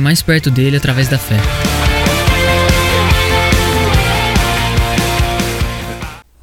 mais perto dele através da fé.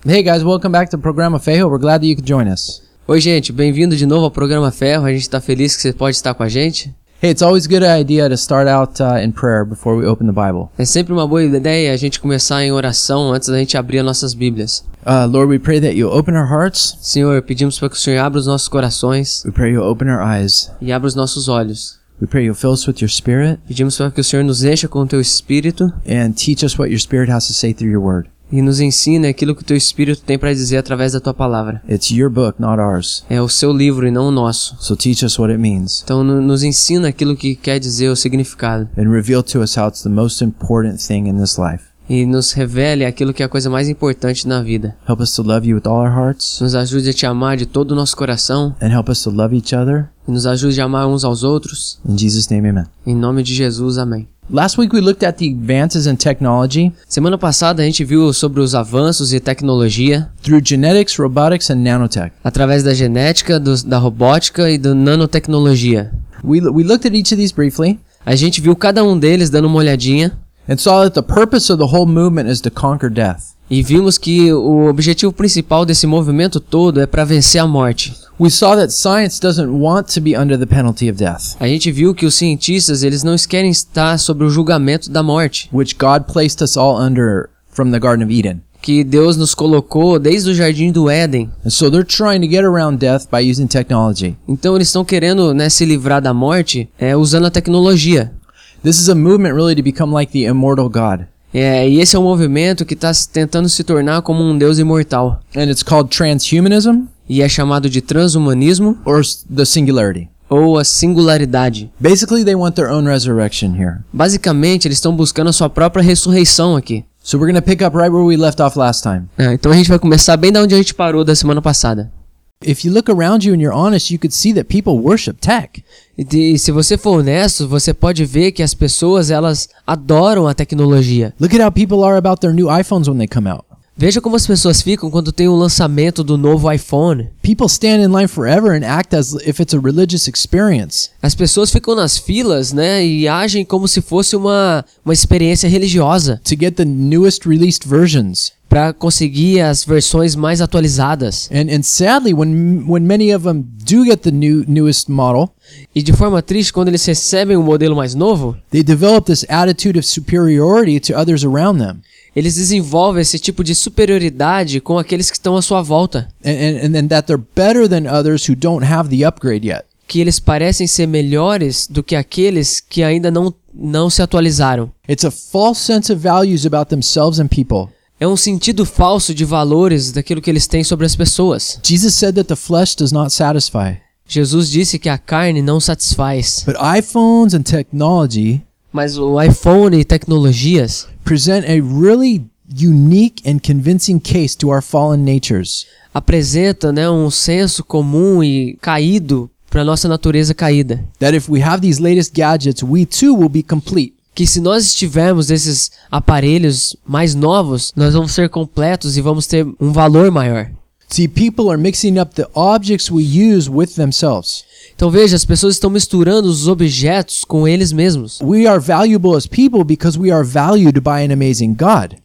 Hey guys, welcome back to Programa Ferro. We're glad that you could join us. Oi, gente, bem-vindo de novo ao programa Ferro. A gente tá feliz que você pode estar com a gente. Hey, it's always a good idea to start out uh, in prayer before we open the Bible. É sempre uma boa ideia a gente começar em oração antes da gente abrir as nossas Bíblias. Uh, Lord, we pray that you open our hearts. Senhor, pedimos para que o Senhor abra os nossos corações We pray you open our eyes. e abra os nossos olhos. We pray you fill us with your spirit Pedimos para que o Senhor nos encha com o teu Espírito and teach us what your spirit has to say through your word. e nos ensine aquilo que o teu Espírito tem para dizer através da tua palavra. It's your book, not ours. É o seu livro e não o nosso. So teach us what it means Então no- nos ensina aquilo que quer dizer o significado and reveal to us how it's the most important thing in this life. E nos revele aquilo que é a coisa mais importante na vida. Help us to love you with all our hearts Nos ajude a te amar de todo o nosso coração and help us to love each other. e nos ajude a amar uns aos outros. In Jesus' name, amen. Em nome de Jesus, amém. Last week we looked at the advances in technology Semana passada a gente viu sobre os avanços e tecnologia through genetics, robotics, and nanotech. através da genética, dos- da robótica e da nanotecnologia. We, we looked at each of these briefly A gente viu cada um deles dando uma olhadinha and saw that the purpose of the whole movement is to conquer death. e vimos que o objetivo principal desse movimento todo é para vencer a morte. We saw that science doesn't want to be under the penalty of death, A gente viu que os cientistas eles não querem estar sobre o julgamento da morte, which God placed us all under from the Garden of Eden. que Deus nos colocou desde o jardim do Éden. And so they're trying to get around death by using technology. Então eles estão querendo né, se livrar da morte é, usando a tecnologia. This is a movement really to become like the immortal God. É, e esse é um movimento que está tentando se tornar como um Deus imortal. And it's called transhumanism E é chamado de transhumanismo or the singularity. ou a singularidade. Basically, they want their own resurrection here. Basicamente, eles estão buscando a sua própria ressurreição aqui. So we're to pick up right where we left off last time. É, então a gente vai começar bem da onde a gente parou da semana passada. If you look around you and you're honest, you could see that people worship tech. E se você for honesto, você pode ver que as pessoas elas adoram a tecnologia. Look at how people are about their new iPhones when they come out. Veja como as pessoas ficam quando tem o lançamento do novo iPhone. People stand in line forever and act as if it's a religious experience. As pessoas ficam nas filas, né, e agem como se fosse uma, uma experiência religiosa to get the newest released versions. Para conseguir as versões mais atualizadas. And and sadly, when when many of them do get the new newest model, E de forma triste, quando eles recebem um modelo mais novo, they develop this attitude of superiority to others around them, eles desenvolvem esse tipo de superioridade com aqueles que estão à sua volta, and and, and then that they're better than others who don't have the upgrade yet. que eles parecem ser melhores do que aqueles que ainda não, não se atualizaram. It's a false sense of values about themselves and people. É um sentido falso de valores daquilo que eles têm sobre as pessoas. Jesus said that the flesh does not satisfy, Jesus disse que a carne não satisfaz, but iPhones and technology mas o iPhone e tecnologias present a really unique and convincing case to our fallen natures. apresenta né, um senso comum e caído para nossa natureza caída. That if we have these latest gadgets, we too will be complete. Que se nós estivermos esses aparelhos mais novos, nós vamos ser completos e vamos ter um valor maior. See, people are mixing up the objects we use with themselves. Então veja, as pessoas estão misturando os objetos com eles mesmos. We are valuable as people because we are valued by an amazing God.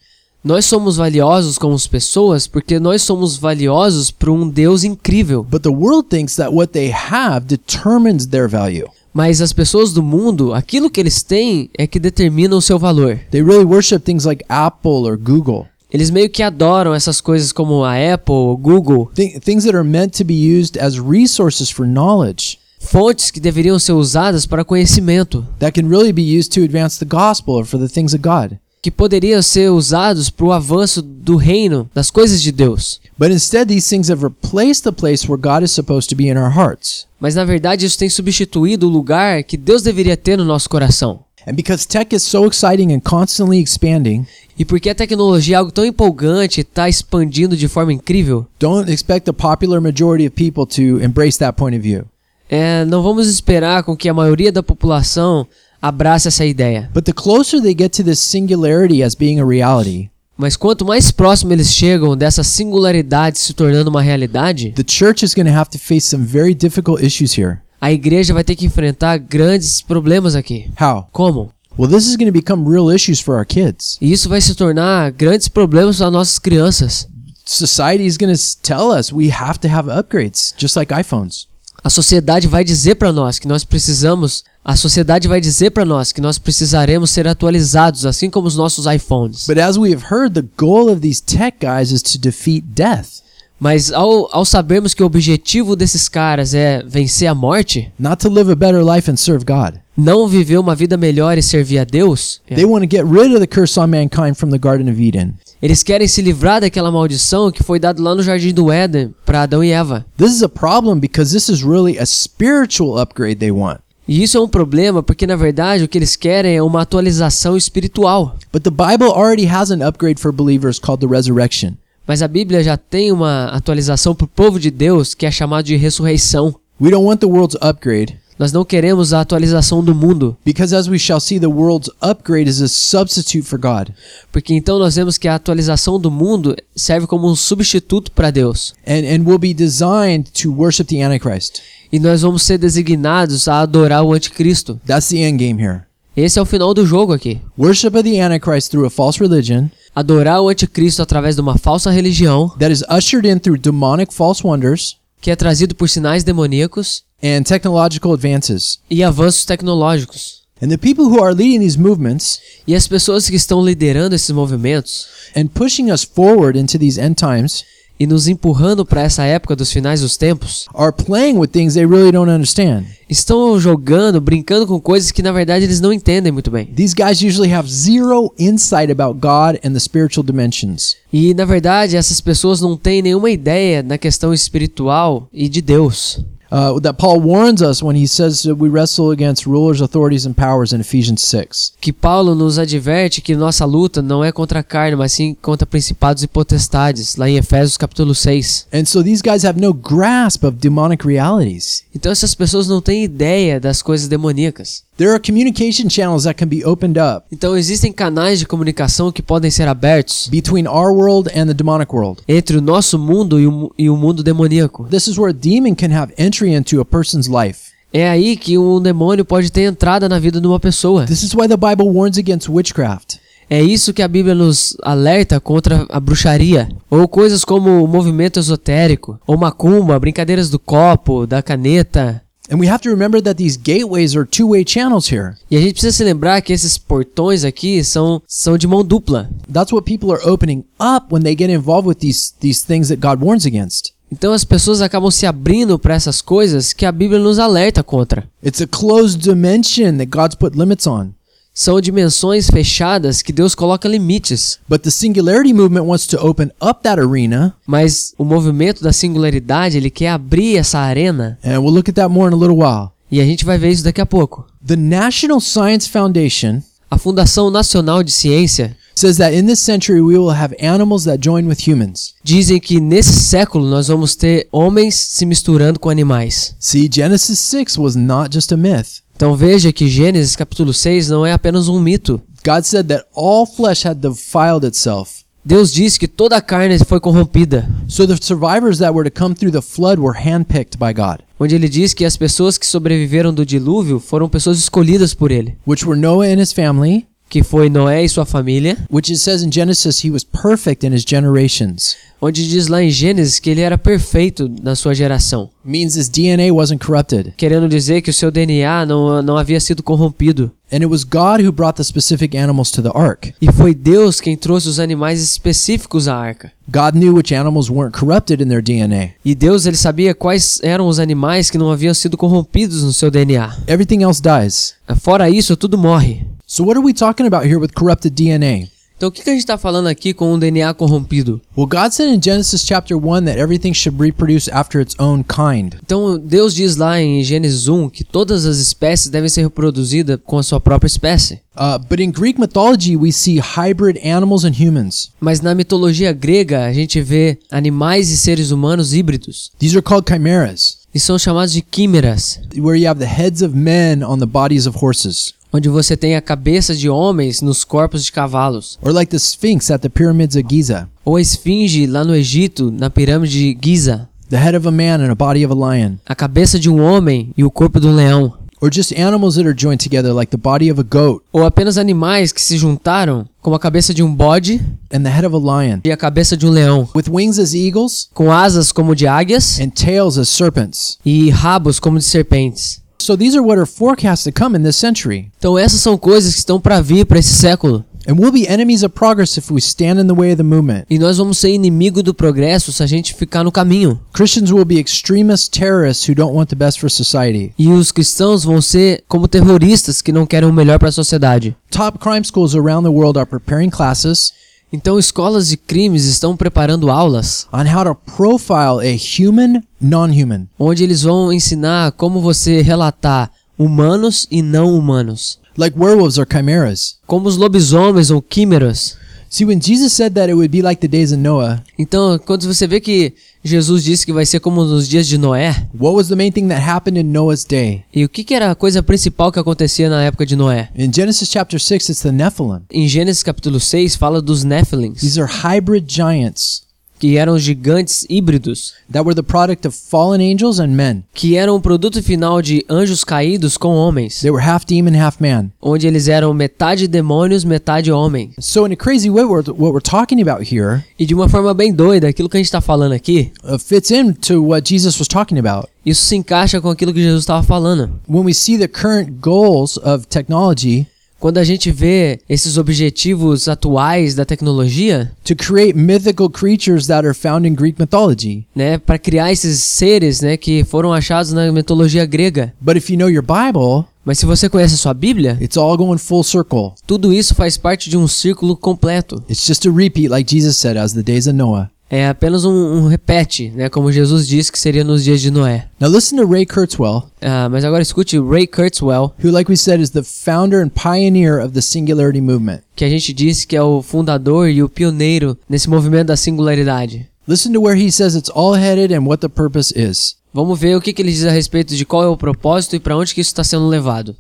Nós somos valiosos como pessoas porque nós somos valiosos para um Deus incrível. But the world thinks that what they have determines their value. Mas as pessoas do mundo, aquilo que eles têm é que determina o seu valor. They really worship things like Apple or Google. Eles meio que adoram essas coisas como a Apple, o Google, Th- things that are meant to be used as resources for knowledge fontes que deveriam ser usadas para conhecimento, that can really be used to advance the gospel or for the things of God. que poderiam ser usados para o avanço do reino, das coisas de Deus. But instead, these things have replaced the place where God is supposed to be in our hearts. Mas na verdade isso tem substituído o lugar que Deus deveria ter no nosso coração. And because tech is so exciting and constantly expanding, E porque a tecnologia é algo tão empolgante e está expandindo de forma incrível, don't expect the popular majority of people to embrace that point of view. é, não vamos esperar com que a maioria da população abrace essa ideia. But the closer they get to this singularity as being a reality, Mas quanto mais próximo eles chegam dessa singularidade se tornando uma realidade, the church is going to have to face some very difficult issues here. a igreja vai ter que enfrentar grandes problemas aqui. How? Como? Well, this is going to become real issues for our kids. E isso vai se tornar grandes problemas para nossas crianças. Society is going to tell us we have to have upgrades, just like iPhones. A sociedade vai dizer para nós que nós precisamos, a sociedade vai dizer para nós que nós precisaremos ser atualizados, assim como os nossos iPhones. But as we have heard, the goal of these tech guys is to defeat death, Mas ao, ao sabermos que o objetivo desses caras é vencer a morte, not to live a better life and serve God. não viver uma vida melhor e servir a Deus, They want to get rid of the curse on mankind from the Garden of Eden. eles querem se livrar daquela maldição que foi dada lá no jardim do Éden para Adão e Eva. This is a problem because this is really a spiritual upgrade they want. E isso é um problema porque na verdade o que eles querem é uma atualização espiritual. But the Bible already has an upgrade for believers called the resurrection. Mas a Bíblia já tem uma atualização para o povo de Deus que é chamado de ressurreição. We don't want the world's upgrade Nós não queremos a atualização do mundo, because, as we shall see, the world's upgrade is a substitute for God. porque então nós vemos que a atualização do mundo serve como um substituto para Deus. and, and will be designed to worship the Antichrist. E nós vamos ser designados a adorar o anticristo. That's the end game here. Esse é o final do jogo aqui. Worship of the Antichrist through a false religion Adorar o anticristo através de uma falsa religião, that is ushered in through demonic false wonders que é trazido por sinais demoníacos and technological advances. e avanços tecnológicos. And the people who are leading these movements E as pessoas que estão liderando esses movimentos and pushing us forward into these end times e nos empurrando para essa época dos finais dos tempos are playing with things they really don't understand. estão jogando, brincando com coisas que na verdade eles não entendem muito bem. These guys usually have zero insight about God and the spiritual dimensions. E na verdade essas pessoas não têm nenhuma ideia na questão espiritual e de Deus. Uh, that Paul warns us when he says that we wrestle against rulers, authorities, and powers in Ephesians 6. Que Paulo nos adverte que nossa luta não é contra a carne, mas sim contra principados e potestades, lá em Efésios capítulo 6. And so these guys have no grasp of demonic realities. Então essas pessoas não têm ideia das coisas demoníacas. There are communication channels that can be opened up Então existem canais de comunicação que podem ser abertos between our world and the demonic world. entre o nosso mundo e o, e o mundo demoníaco. This is where a demon can have entry into a person's life. É aí que um demônio pode ter entrada na vida de uma pessoa. This is why the Bible warns against witchcraft. É isso que a Bíblia nos alerta contra a bruxaria, ou coisas como o movimento esotérico, ou macumba, brincadeiras do copo, da caneta. And we have to remember that these gateways are two-way channels here. E a gente precisa se lembrar que esses portões aqui são, são de mão dupla. That's what people are opening up when they get involved with these these things that God warns against. Então as pessoas acabam se abrindo para essas coisas que a Bíblia nos alerta contra. It's a closed dimension that God's put limits on. São dimensões fechadas que Deus coloca limites. But the singularity movement wants to open up that arena, Mas o movimento da singularidade, ele quer abrir essa arena. and we'll look at that more in a little while. E a gente vai ver isso daqui a pouco. The National Science Foundation A Fundação Nacional de Ciência says that in this century we will have animals that join with humans. dizem que nesse século nós vamos ter homens se misturando com animais. See, Genesis 6 was not just a myth. Então veja que Gênesis capítulo 6 não é apenas um mito. God said that all flesh had defiled itself. Deus disse que toda a carne foi corrompida. So the survivors that were to come through the flood were handpicked by God, Onde ele diz que as pessoas que sobreviveram do dilúvio foram pessoas escolhidas por ele. which were Noah and his family, Que foi Noé e sua família. which it says in Genesis he was perfect in his generations. Onde diz lá em Gênesis que ele era perfeito na sua geração. Means his DNA wasn't corrupted. Querendo dizer que o seu DNA não, não havia sido corrompido. And it was God who brought the specific animals to the ark. E foi Deus quem trouxe os animais específicos à arca. God knew which animals weren't corrupted in their DNA. E Deus ele sabia quais eram os animais que não haviam sido corrompidos no seu DNA. Everything else dies. Fora isso, tudo morre. So what are we talking about here with corrupted DNA? Então o que, que a gente está falando aqui com um DNA corrompido? Well, God said in Genesis chapter 1 that everything should reproduce after its own kind. Então Deus diz lá em Gênesis 1 que todas as espécies devem ser reproduzidas com a sua própria espécie. Uh, but in Greek mythology, we see hybrid animals and humans. Mas na mitologia grega a gente vê animais e seres humanos híbridos. These are called chimeras, E são chamados de químeras, where you have the heads of men on the bodies of horses. Onde você tem a cabeça de homens nos corpos de cavalos. Or like the Sphinx at the pyramids of Giza, Ou a esfinge lá no Egito, na pirâmide de Giza. the head of a man and a body of a lion. A cabeça de um homem e o corpo do leão. Or just animals that are joined together, like the body of a goat Ou apenas animais que se juntaram, como a cabeça de um bode and the head of a lion, e a cabeça de um leão. with wings as eagles Com asas como de águias and tails as serpents. e rabos como de serpentes. So these are what are forecast to come in this century. Então essas são coisas que estão para vir para esse século. And we'll be enemies of progress if we stand in the way of the movement. E nós vamos ser inimigo do progresso se a gente ficar no caminho. Christians will be extremist terrorists who don't want the best for society. E os cristãos vão ser como terroristas que não querem o melhor para a sociedade. Top crime schools around the world are preparing classes Então escolas de crimes estão preparando aulas on how to profile a human non-human. onde eles vão ensinar como você relatar humanos e não humanos. Like werewolves or chimeras. Como os lobisomens ou químeras. See, when Jesus said that it would be like the days of Noah, Então, quando você vê que Jesus disse que vai ser como nos dias de Noé, what was the main thing that happened in Noah's day? e o que, que era a coisa principal que acontecia na época de Noé? In Genesis chapter 6, it's the Nephilim. Em Gênesis capítulo 6 fala dos Néfilins, These are hybrid giants que eram gigantes híbridos, that were the product of fallen angels and men. que eram o produto final de anjos caídos com homens, They were half demon, half man. onde eles eram metade demônios, metade homem. So, in a crazy way, what we're, what we're talking about here E de uma forma bem doida, aquilo que a gente está falando aqui, uh, fits into what Jesus was talking about. isso se encaixa com aquilo que Jesus estava falando. When we see the current goals of technology Quando a gente vê esses objetivos atuais da tecnologia, to create mythical creatures that are found in Greek mythology. né, para criar esses seres, né, que foram achados na mitologia grega. But if you know your Bible, Mas se você conhece a sua Bíblia, it's all going full circle. tudo isso faz parte de um círculo completo. It's just a repeat, like Jesus said, as the days of Noah. É apenas um, um repete, né, como Jesus disse que seria nos dias de Noé. Now listen to Ray Kurzweil, Ah, mas agora escute Ray Kurzweil, who, like we said, is the founder and pioneer of the singularity movement. que a gente disse que é o fundador e o pioneiro nesse movimento da singularidade. Listen to where he says it's all headed and what the purpose is. Vamos ver o que, que ele diz a respeito de qual é o propósito e para onde que isso está sendo levado.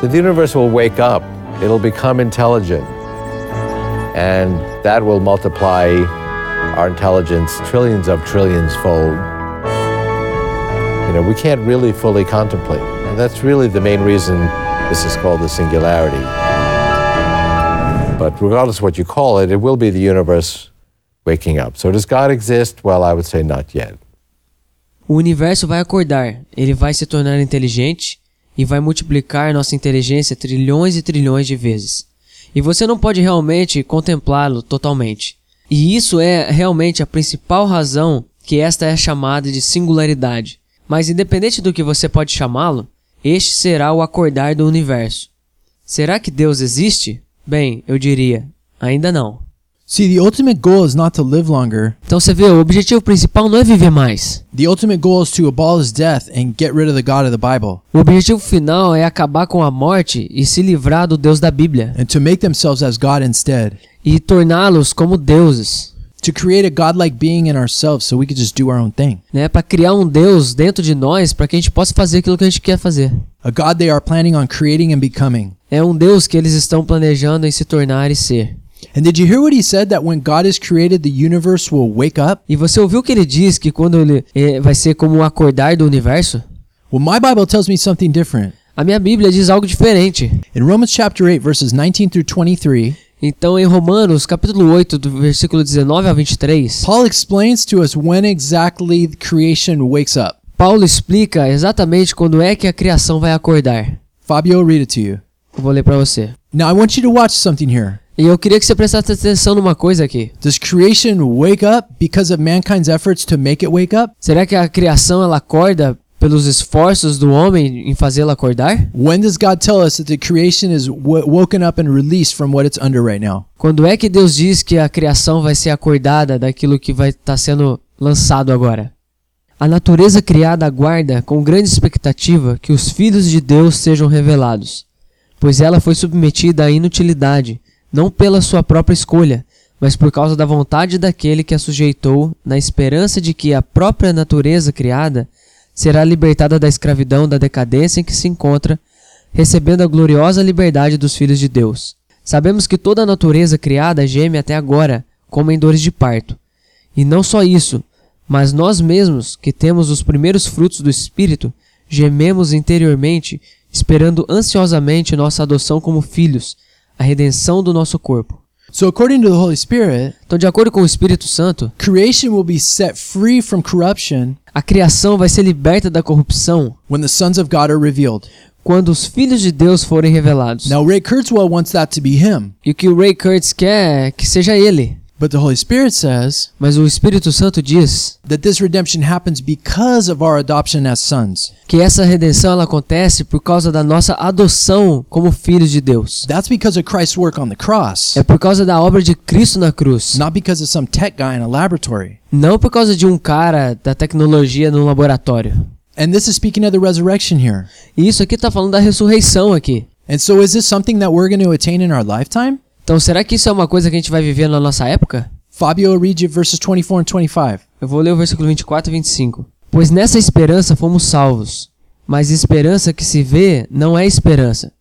So the universe will wake up, it'll become intelligent, and that will multiply our intelligence trillions of trillions fold. You know, we can't really fully contemplate. And that's really the main reason this is called the singularity. But regardless of what you call it, it will be the universe waking up. So does God exist? Well, I would say not yet. O universo vai acordar, ele vai se tornar inteligente e vai multiplicar nossa inteligência trilhões e trilhões de vezes. E você não pode realmente contemplá-lo totalmente. E isso é realmente a principal razão que esta é chamada de singularidade. Mas independente do que você pode chamá-lo, este será o acordar do universo. Será que Deus existe? Bem, eu diria, ainda não. See, the ultimate goal is not to live longer. Então você vê, o objetivo principal não é viver mais. The ultimate goal is to abolish death and get rid of the God of the Bible O objetivo final é acabar com a morte e se livrar do Deus da Bíblia and to make themselves as God instead. e torná-los como deuses, To create a godlike being in ourselves so we could just do our own thing. né? Para criar um Deus dentro de nós para que a gente possa fazer aquilo que a gente quer fazer. A God they are planning on creating and becoming. É um Deus que eles estão planejando em se tornar e ser. And did you hear what he said that when God is created, the universe will wake up? E você ouviu que ele diz que quando ele eh, vai ser como o acordar do universo? Well, my Bible tells me something different. A minha Bíblia diz algo diferente. In Romans chapter 8, verses 19 through 23, Então, em Romanos, capítulo 8, do versículo 19 ao 23, Paul explains to us when exactly the creation wakes up. Paulo explica exatamente quando é que a criação vai acordar. Fabio, read it to you. Eu vou ler para você. Now, I want you to watch something here. E eu queria que você prestasse atenção numa coisa aqui. Does creation wake up because of mankind's efforts to make it wake up? Será que a criação ela acorda pelos esforços do homem em fazê-la acordar? When does God tell us that the creation is woken up and released from what it's under right now? Quando é que Deus diz que a criação vai ser acordada daquilo que vai estar sendo lançado agora? A natureza criada aguarda com grande expectativa que os filhos de Deus sejam revelados, pois ela foi submetida à inutilidade, não pela sua própria escolha, mas por causa da vontade daquele que a sujeitou, na esperança de que a própria natureza criada será libertada da escravidão da decadência em que se encontra, recebendo a gloriosa liberdade dos filhos de Deus. Sabemos que toda a natureza criada geme até agora, como em dores de parto. E não só isso, mas nós mesmos, que temos os primeiros frutos do Espírito, gememos interiormente, esperando ansiosamente nossa adoção como filhos, a redenção do nosso corpo. So, according to the Holy Spirit, Então, de acordo com o Espírito Santo, creation will be set free from corruption a criação vai ser liberta da corrupção when the sons of God are revealed. quando os filhos de Deus forem revelados. Now, Ray Kurzweil wants that to be him, E o que o Ray Kurtz quer é que seja ele. But the Holy Spirit says Mas o Espírito Santo diz that this redemption happens because of our adoption as sons. que essa redenção ela acontece por causa da nossa adoção como filhos de Deus. That's because of Christ's work on the cross, É por causa da obra de Cristo na cruz. not because of some tech guy in a laboratory. Não por causa de um cara da tecnologia no laboratório. And this is speaking of the resurrection here. E isso aqui está falando da ressurreição aqui. And so, is this something that we're going to attain in our lifetime? Então, será que isso é uma coisa que a gente vai viver na nossa época? Fabio, read verses 24 and 25. Eu vou ler o versículo 24 e 25. Pois nessa esperança fomos salvos. Mas esperança que se vê não é esperança.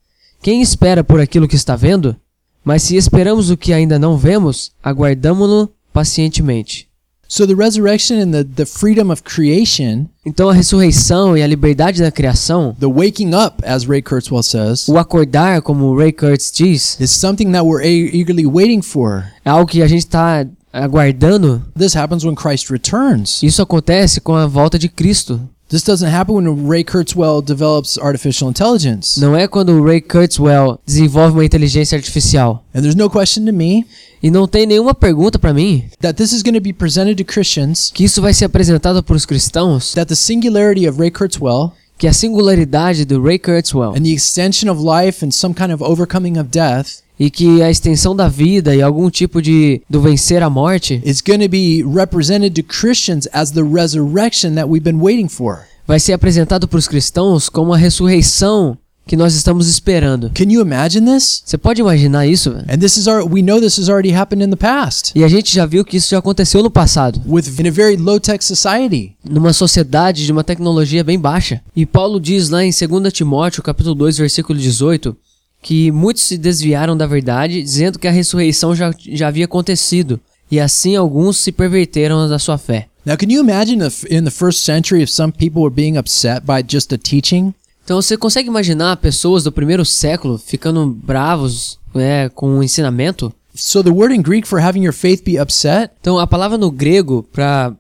Quem espera por aquilo que está vendo? Mas se esperamos o que ainda não vemos, aguardamo-lo pacientemente. So, the resurrection and the, the freedom of creation, Então a ressurreição e a liberdade da criação, the waking up, as Ray Kurzweil says, o acordar, como Ray Kurtz diz, is something that we're eagerly waiting for. é algo que a gente está aguardando. This happens when Christ returns. Isso acontece com a volta de Cristo. This doesn't happen when Ray Kurzweil develops artificial intelligence. Não é quando o Ray Kurzweil desenvolve uma inteligência artificial. And there's no question to me E não tem nenhuma pergunta para mim? That this is going to be presented to Christians. Que isso vai ser apresentado para os cristãos, that the singularity of Ray Kurzweil que a singularidade do Ray Kurzweil. and the extension of life and some kind of overcoming of death e que a extensão da vida e algum tipo de do vencer a morte is going to be represented to Christians as the resurrection that we've been waiting for. vai ser apresentado para os cristãos como a ressurreição que nós estamos esperando. Can you imagine this? Você pode imaginar isso? And this is our we know this has already happened in the past E a gente já viu que isso já aconteceu no passado, with in a very low-tech society. numa sociedade de uma tecnologia bem baixa. E Paulo diz lá em 2 Timóteo, capítulo 2, versículo 18, que muitos se desviaram da verdade, dizendo que a ressurreição já, já havia acontecido, e assim alguns se perverteram da sua fé. Now, can you imagine if in the first century if some people were being upset by just a teaching? Então você consegue imaginar pessoas do primeiro século ficando bravos né, com o ensinamento? So the word in Greek for having your faith be upset Então a palavra no grego para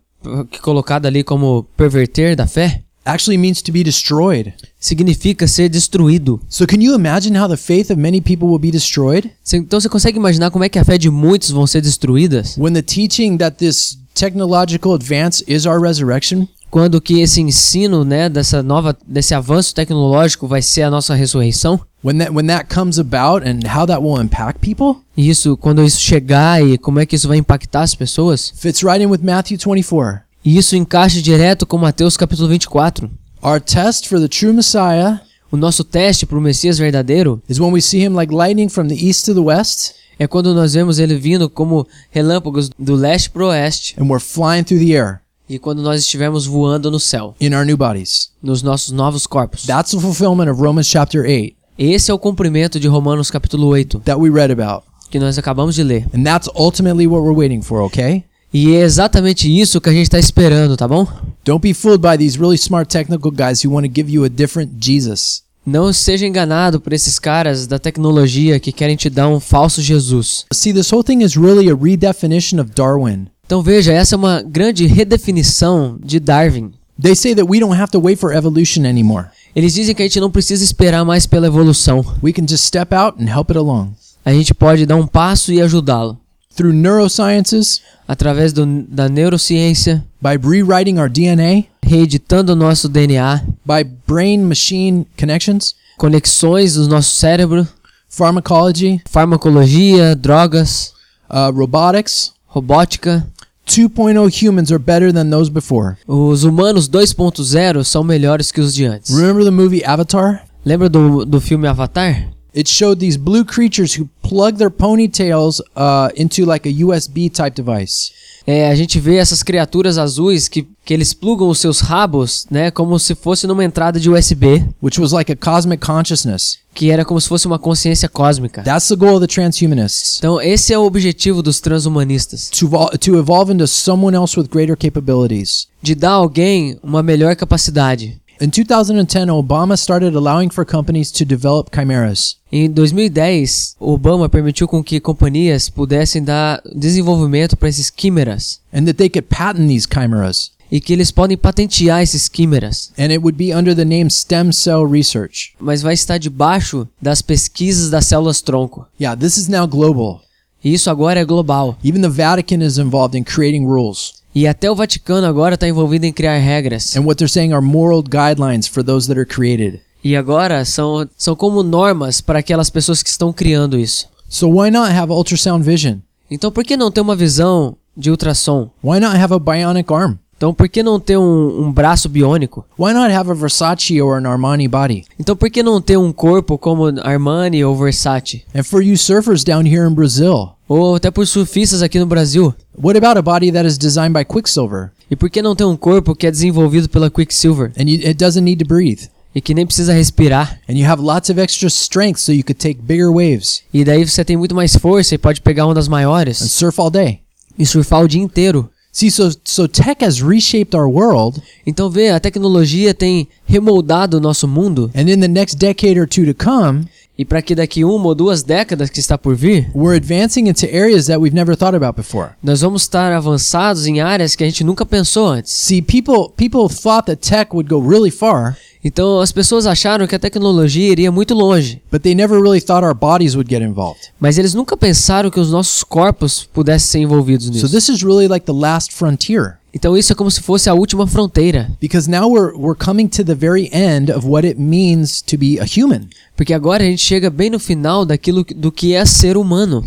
que colocada ali como perverter da fé actually means to be destroyed. significa ser destruído. So can you imagine how the faith of many people will be destroyed Então você consegue imaginar como é que a fé de muitos vão ser destruídas when the teaching that this technological advance is our resurrection? Quando que esse ensino, né, dessa nova desse avanço tecnológico vai ser a nossa ressurreição? When that when that comes about and how that will impact people? Isso quando isso chegar e como é que isso vai impactar as pessoas? Fits right in with Matthew 24. E isso encaixa direto com Mateus capítulo 24. Our test for the true Messiah O nosso teste para o Messias verdadeiro is when we see him like lightning from the east to the west é quando nós vemos ele vindo como relâmpagos do leste para o oeste and we're flying through the air e quando nós estivermos voando no céu, in our new bodies. nos nossos novos corpos. That's the fulfillment of Romans chapter 8 Esse é o cumprimento de Romanos capítulo 8, that we read about. que nós acabamos de ler. And that's ultimately what we're waiting for, okay? E é exatamente isso que a gente está esperando, tá bom? Don't be fooled by these really smart technical guys who want to give you a different Jesus. Não seja enganado por esses caras da tecnologia que querem te dar um falso Jesus. See, this whole thing is really a redefinition of Darwin. Então veja, essa é uma grande redefinição de Darwin. They say that we don't have to wait for evolution anymore. Eles dizem que a gente não precisa esperar mais pela evolução. We can just step out and help it along. A gente pode dar um passo e ajudá-lo. Through neurosciences, Através do, da neurociência, by rewriting our DNA, reeditando o nosso DNA, by brain machine connections, conexões do nosso cérebro, pharmacology, farmacologia, drogas, uh, robotics. robótica. 2.0 humans are better than those before. Os humanos 2.0 são melhores que os de antes. Remember the movie Avatar? Lembra do, do filme Avatar? It showed these blue creatures who plug their ponytails uh, into like a USB type device. É, a gente vê essas criaturas azuis que, que eles plugam os seus rabos, né, como se fosse numa entrada de USB, which was like a cosmic consciousness. que era como se fosse uma consciência cósmica. That's the goal of the transhumanists. Então, esse é o objetivo dos transhumanistas, To, evol- to evolve into someone else with greater capabilities. de dar a alguém uma melhor capacidade. In 2010, Obama started allowing for companies to develop chimeras. Em 2010, Obama permitiu com que companhias pudessem dar desenvolvimento para esses quimeras and that they could patent these chimeras. E que eles podem patentear esses quimeras, And it would be under the name stem cell research. mas vai estar debaixo das pesquisas das células tronco. Yeah, this is now global. E isso agora é global. Even the Vatican is involved in creating rules. E até o Vaticano agora está envolvido em criar regras. And what they're saying are moral guidelines for those that are created. E agora são, são como normas para aquelas pessoas que estão criando isso. So why not have ultrasound vision? Então por que não ter uma visão de ultrassom? Why not have a bionic arm? Então por que não ter um, um braço biônico? Why not have a Versace or an Armani body? Então por que não ter um corpo como Armani ou Versace? And for you surfers down here in Brazil, Ou até por surfistas aqui no Brasil? what about a body that is designed by Quicksilver E por que não ter um corpo que é desenvolvido pela Quicksilver and you, it doesn't need to breathe? e que nem precisa respirar? And you have lots of extra strength so you could take bigger waves E daí você tem muito mais força e pode pegar ondas and maiores surf all day. e surfar o dia inteiro. See, so so tech has reshaped our world, Então vê, a tecnologia tem remoldado o nosso mundo and in the next decade or two to come, e para que daqui uma ou duas décadas que está por vir, we're advancing into areas that we've never thought about before. nós vamos estar avançados em áreas que a gente nunca pensou antes. See, people people thought that tech would go really far, Então as pessoas acharam que a tecnologia iria muito longe, but they never really thought our bodies would get involved. mas eles nunca pensaram que os nossos corpos pudessem ser envolvidos So nisso. this is really like the last frontier Então isso é como se fosse a última fronteira, because now we're we're coming to the very end of what it means to be a human. porque agora a gente chega bem no final daquilo do que é ser humano.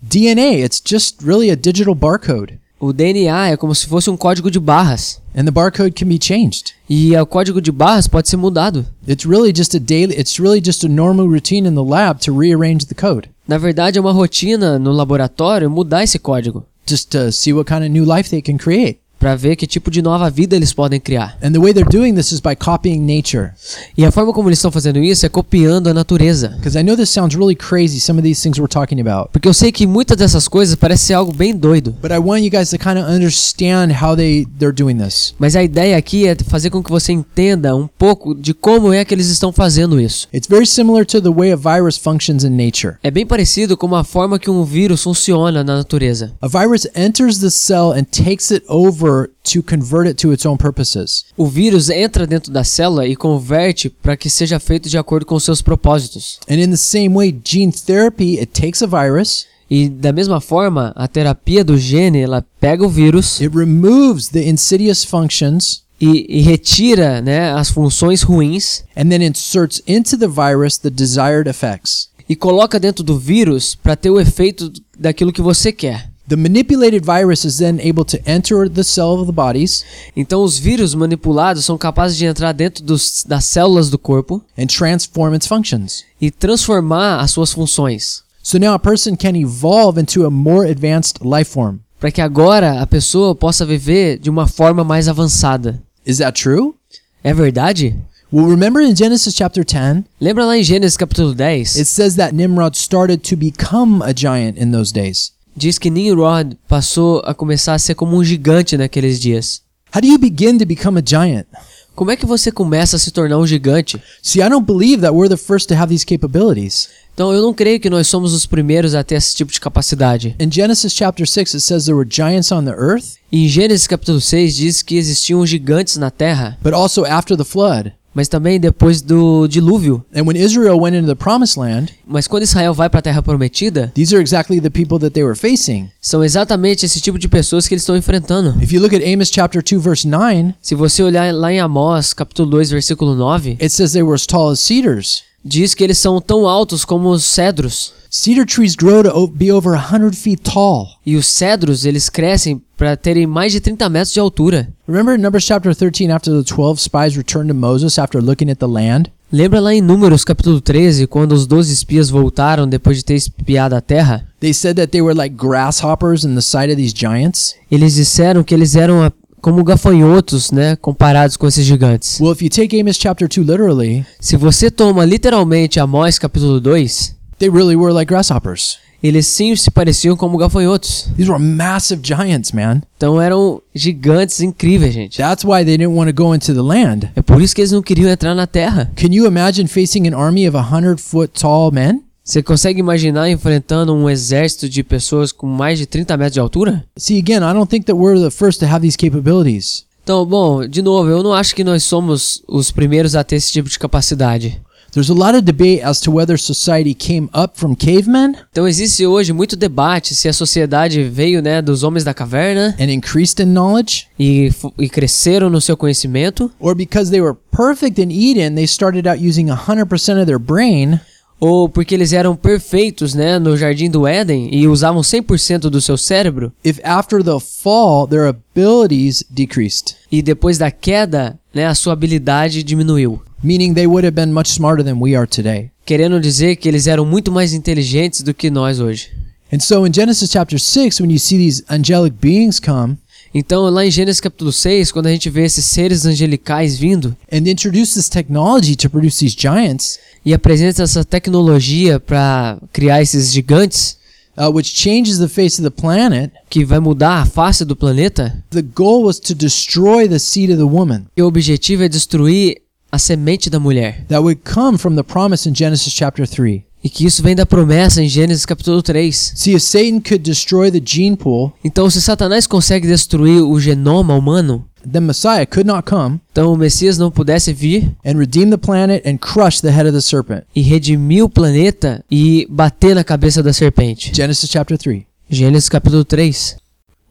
DNA, it's just really a digital barcode, O DNA é como se fosse um código de barras. and the barcode can be changed. E o código de barras pode ser mudado. It's really just a daily it's really just a normal routine in the lab to rearrange the code Na verdade, é uma rotina no laboratório mudar esse código just to see what kind of new life they can create. Para ver que tipo de nova vida eles podem criar. And the way they're doing this is by copying nature. E a forma como eles estão fazendo isso é copiando a natureza. Because I know this sounds really crazy, some of these things we're talking about. Porque eu sei que muitas dessas coisas parecem ser algo bem doido. But I want you guys to kind of understand how they, they're doing this. Mas a ideia aqui é fazer com que você entenda um pouco de como é que eles estão fazendo isso. It's very similar to the way a virus functions in nature. É bem parecido com a forma que um vírus funciona na natureza. A virus enters the cell and takes it over to convert it to its own purposes. O vírus entra dentro da célula e converte para que seja feito de acordo com seus propósitos. And in the same way, gene therapy, it takes a virus, E da mesma forma, a terapia do gene, ela pega o vírus it removes the insidious functions, e, e retira né, as funções ruins and then inserts into the virus the desired effects. e coloca dentro do vírus para ter o efeito daquilo que você quer. The manipulated virus is then able to enter the cell of the bodies Então, os vírus manipulados são capazes de entrar dentro dos, das células do corpo and transform its functions. e transformar as suas funções. So now a person can evolve into a more advanced life form. Para que agora a pessoa possa viver de uma forma mais avançada. Is that true? É verdade? Well, remember in Genesis chapter 10, Lembra lá em Gênesis capítulo 10? it says that Nimrod started to become a giant in those days. Diz que Nimrod passou a começar a ser como um gigante naqueles dias. How do you begin to become a giant? Como é que você começa a se tornar um gigante? See, I don't believe that we're the first to have these capabilities. Então eu não creio que nós somos os primeiros a ter esse tipo de capacidade. In Genesis chapter 6, it says there were giants on the earth, em Gênesis capítulo 6 diz que existiam gigantes na terra, but also after the flood, mas também depois do dilúvio. And when Israel went into the promised land, Mas quando Israel vai para a terra prometida, these are exactly the people that they were facing. são exatamente esse tipo de pessoas que eles estão enfrentando. If you look at Amos chapter 2 verse 9, Se você olhar lá em Amós, capítulo 2, versículo 9, it says they were as tall as cedars. Diz que eles são tão altos como os cedros. Cedar trees grow to be over 100 feet tall. E os cedros, eles crescem para terem mais de 30 metros de altura. Remember in Numbers chapter 13 after the 12 spies returned to Moses after looking at the land? Lembra lá em Números, capítulo 13, quando os 12 espias voltaram depois de ter espiado a terra? They said that they were like grasshoppers in the sight of these giants. Eles disseram que eles eram a- como gafanhotos, né, comparados com esses gigantes. Well, if you take Amos chapter 2 literally, Se você toma literalmente Amós, capítulo 2, they really were like grasshoppers. eles sim se pareciam como gafanhotos. These were massive giants, man. Então eram gigantes incríveis, gente. That's why they didn't want to go into the land. É por isso que eles não queriam entrar na terra. Can you imagine facing an army of 100 foot tall men? Você consegue imaginar enfrentando um exército de pessoas com mais de 30 metros de altura? See, again, I don't think that we're the first to have these capabilities. Então, bom, de novo, eu não acho que nós somos os primeiros a ter esse tipo de capacidade. There's a lot of debate as to whether society came up from cavemen Então existe hoje muito debate se a sociedade veio né, dos homens da caverna and increased in knowledge, e, fu- e cresceram no seu conhecimento, or because they were perfect in Eden, they started out using 100% of their brain ou porque eles eram perfeitos né, no jardim do Éden e usavam 100% do seu cérebro, if after the fall their abilities decreased, e depois da queda né, a sua habilidade diminuiu. meaning they would have been much smarter than we are today. Querendo dizer que eles eram muito mais inteligentes do que nós hoje. And so in Genesis chapter 6, when you see these angelic beings come Então, lá em Gênesis capítulo 6, quando a gente vê esses seres angelicais vindo and introduce this technology to produce these giants, e apresenta essa tecnologia para criar esses gigantes, uh, which changes the face of the planet, que vai mudar a face do planeta, the goal was to destroy the seed of the woman e o objetivo é destruir a semente da mulher. that would come from the promise in Genesis chapter 3. E que isso vem da promessa em Gênesis capítulo 3. See, if Satan could destroy the gene pool, Então, se Satanás consegue destruir o genoma humano, then Messiah could not come então o Messias não pudesse vir and redeem the planet and crush the head of the serpent. e redimir o planeta e bater na cabeça da serpente. Genesis chapter 3. Gênesis capítulo 3.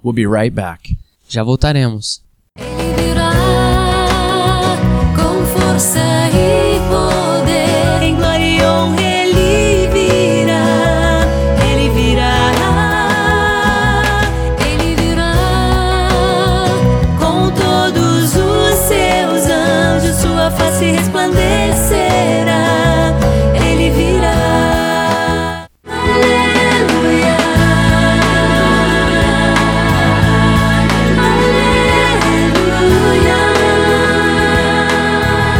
We'll be right back. Já voltaremos. Ele virá com força Sua face resplandecerá. Ele virá. Aleluia.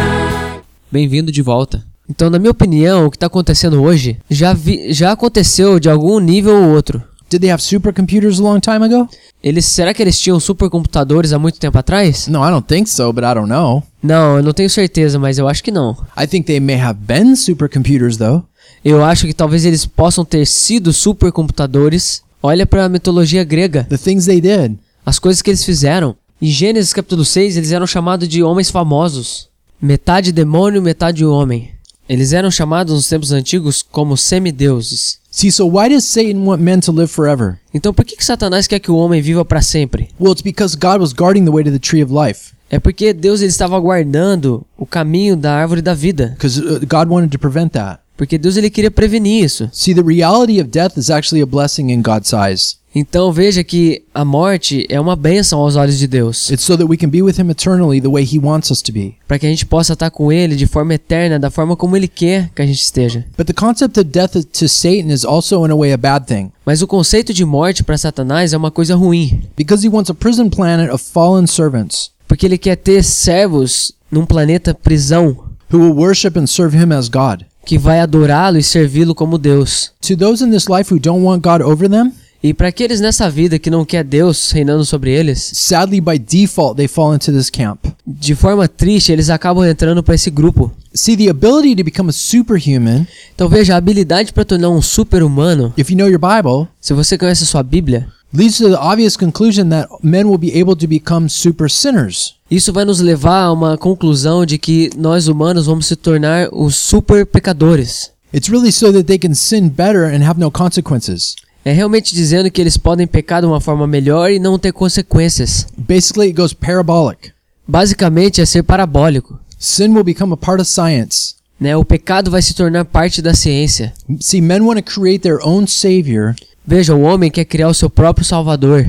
Aleluia. Bem-vindo de volta. Então, na minha opinião, o que está acontecendo hoje já, vi- já aconteceu de algum nível ou outro. Did they have supercomputers a long time ago? Eles, será que eles tinham supercomputadores há muito tempo atrás? No, I don't think so, but I don't know. Não, eu não tenho certeza, mas eu acho que não. I think they may have been supercomputers though. Eu acho que talvez eles possam ter sido supercomputadores. Olha para a mitologia grega, The things they did. as coisas que eles fizeram. Em Gênesis capítulo 6, eles eram chamados de homens famosos. Metade demônio, metade homem. Eles eram chamados nos tempos antigos como semideuses. See, so why does Satan want men to live forever? Então por que, que Satanás quer que o homem viva para sempre? Well, it's because God was guarding the way to the tree of life. É porque Deus ele estava guardando o caminho da árvore da vida. Because uh, God wanted to prevent that. Porque Deus ele queria prevenir isso. See, the reality of death is actually a blessing in God's eyes. Então veja que a morte é uma bênção aos olhos de Deus. It's so that we can be with Him eternally the way He wants us to be. Para que a gente possa estar com Ele de forma eterna, da forma como Ele quer que a gente esteja. But the concept of death to Satan is also, in a way, a bad thing. Mas o conceito de morte para Satanás é uma coisa ruim. Because he wants a prison planet of fallen servants Porque ele quer ter servos num planeta prisão who will worship and serve Him as God. que vai adorá-lo e servi-lo como Deus. To those in this life who don't want God over them, E para aqueles nessa vida que não quer Deus reinando sobre eles, sadly, by default, they fall into this camp. de forma triste eles acabam entrando para esse grupo. See, the ability to become a superhuman, Então veja, a habilidade para tornar um super-humano, if you know your Bible, se você conhece a sua Bíblia, leads to the obvious conclusion that men will be able to become super sinners. Isso vai nos levar a uma conclusão de que nós humanos vamos se tornar os super pecadores. It's really so that they can sin better and have no consequences. É realmente dizendo que eles podem pecar de uma forma melhor e não ter consequências. Basically, it goes parabolic. Basicamente é ser parabólico. Sin will become a part of science. Né? O pecado vai se tornar parte da ciência. See, men want to create their own savior Veja, o homem quer criar o seu próprio salvador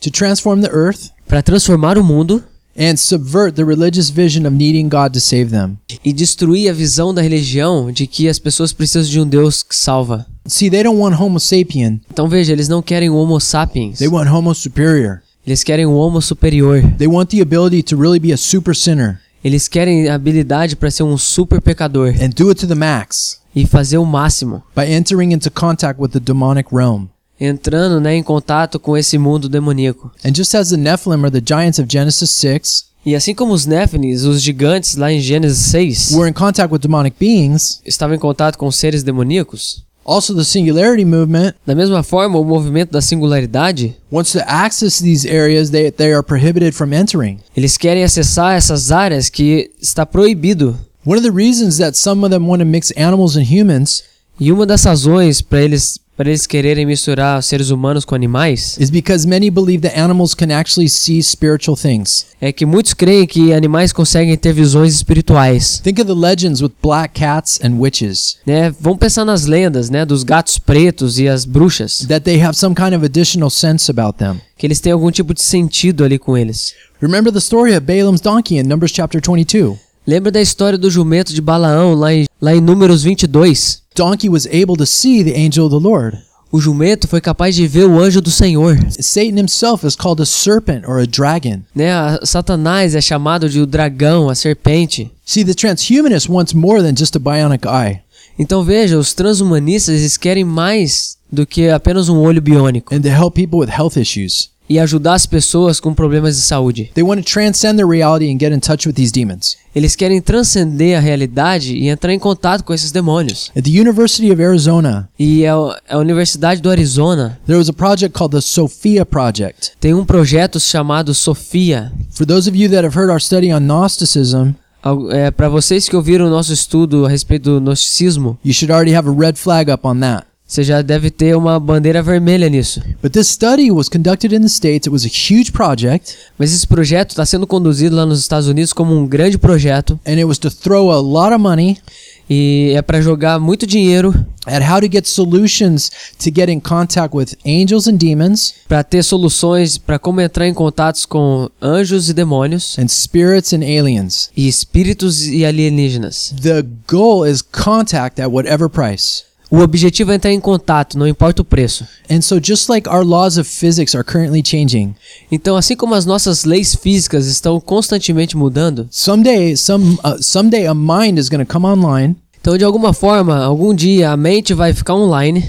to transform the earth para transformar o mundo and subvert the religious vision of needing God to save them. e destruir a visão da religião de que as pessoas precisam de um Deus que salva. See, they don't want Homo sapien, Então veja, eles não querem o Homo sapiens. they want Homo superior. Eles querem o Homo superior. They want the ability to really be a super sinner Eles querem a habilidade para ser um super pecador and do it to the max e fazer o máximo, by entering into contact with the demonic realm. Entrando né, em contato com esse mundo demoníaco. And just as the Nephilim are the giants of Genesis 6 E assim como os Néfinis, os gigantes lá em Gênesis 6, were in contact with demonic beings, estavam em contato com seres demoníacos, also the singularity movement da mesma forma, o movimento da singularidade, wants to access these areas they, they are prohibited from entering. eles querem acessar essas áreas que está proibido. One of the reasons that some of them want to mix animals and humans E uma das razões para eles para eles quererem misturar seres humanos com animais is because many believe that animals can actually see spiritual things. é que muitos creem que animais conseguem ter visões espirituais. Think of the legends with black cats and witches, Né? Vamos pensar nas lendas, né, dos gatos pretos e as bruxas, that they have some kind of additional sense about them. que eles têm algum tipo de sentido ali com eles. Remember the story of Balaam's donkey in Numbers chapter 22. Lembra da história do jumento de Balaão lá em, lá em Números 22? Donkey was able to see the angel of the Lord. O jumento foi capaz de ver o anjo do Senhor. Satan himself is called a serpent or a dragon. Né? A- Satanás é chamado de o dragão, a serpente. See, the transhumanist wants more than just a bionic eye. Então veja, os transhumanistas eles querem mais do que apenas um olho biônico and to help people with health issues. E ajudar as pessoas com problemas de saúde. They want to transcend the reality and get in touch with these demons. Eles querem transcender a realidade e entrar em contato com esses demônios. At the University of Arizona, E a, a Universidade do Arizona there was a project called the Sophia Project. tem um projeto chamado Sofia. For those of you that have heard our study on Gnosticism, É, Para vocês que ouviram o nosso estudo a respeito do gnosticismo, you should already have a red flag up on that. Você já deve ter uma bandeira vermelha nisso. But this study was conducted in the States. It was a huge project, Mas esse projeto está sendo conduzido lá nos Estados Unidos como um grande projeto and it was to throw a lot of money e é para jogar muito dinheiro at how to get solutions to get in contact with angels and demons para ter soluções para como entrar em contatos com anjos e demônios and spirits and aliens. e espíritos e alienígenas. The goal is contact at whatever price. O objetivo é entrar em contato, não importa o preço. And so, just like our laws of physics are currently changing, Então, assim como as nossas leis físicas estão constantemente mudando, someday, some uh, someday a mind is going to come online então de alguma forma, algum dia a mente vai ficar online